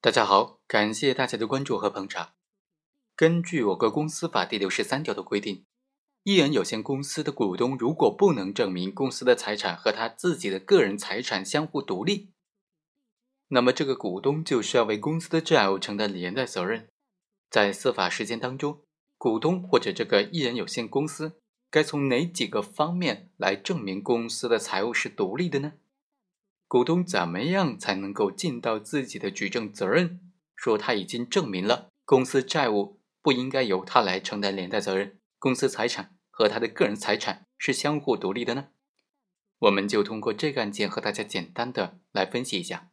大家好，感谢大家的关注和捧场。根据我国公司法第六十三条的规定，一人有限公司的股东如果不能证明公司的财产和他自己的个人财产相互独立，那么这个股东就需要为公司的债务承担连带责任。在司法实践当中，股东或者这个一人有限公司该从哪几个方面来证明公司的财务是独立的呢？股东怎么样才能够尽到自己的举证责任？说他已经证明了公司债务不应该由他来承担连带责任，公司财产和他的个人财产是相互独立的呢？我们就通过这个案件和大家简单的来分析一下。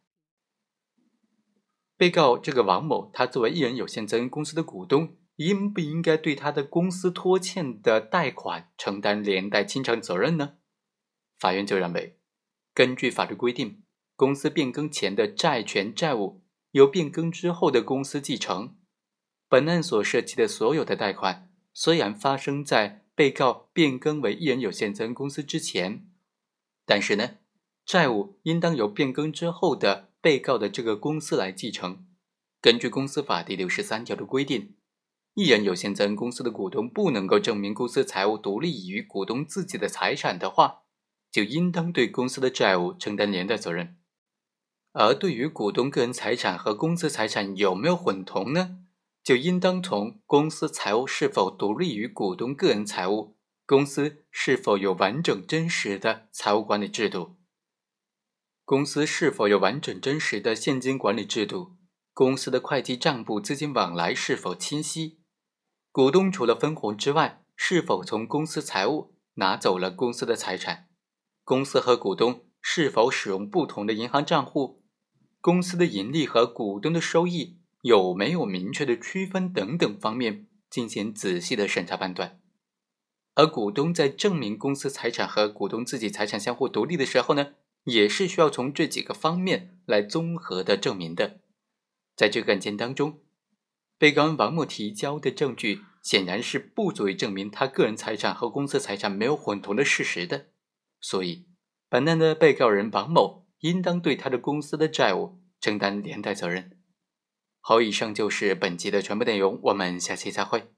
被告这个王某，他作为一人有限责任公司的股东，应不应该对他的公司拖欠的贷款承担连带清偿责任呢？法院就认为。根据法律规定，公司变更前的债权债务由变更之后的公司继承。本案所涉及的所有的贷款，虽然发生在被告变更为一人有限责任公司之前，但是呢，债务应当由变更之后的被告的这个公司来继承。根据公司法第六十三条的规定，一人有限责任公司的股东不能够证明公司财务独立于股东自己的财产的话。就应当对公司的债务承担连带责任，而对于股东个人财产和公司财产有没有混同呢？就应当从公司财务是否独立于股东个人财务，公司是否有完整真实的财务管理制度，公司是否有完整真实的现金管理制度，公司的会计账簿资金往来是否清晰，股东除了分红之外，是否从公司财务拿走了公司的财产。公司和股东是否使用不同的银行账户？公司的盈利和股东的收益有没有明确的区分？等等方面进行仔细的审查判断。而股东在证明公司财产和股东自己财产相互独立的时候呢，也是需要从这几个方面来综合的证明的。在这个案件当中，被告人王某提交的证据显然是不足以证明他个人财产和公司财产没有混同的事实的。所以，本案的被告人王某应当对他的公司的债务承担连带责任。好，以上就是本集的全部内容，我们下期再会。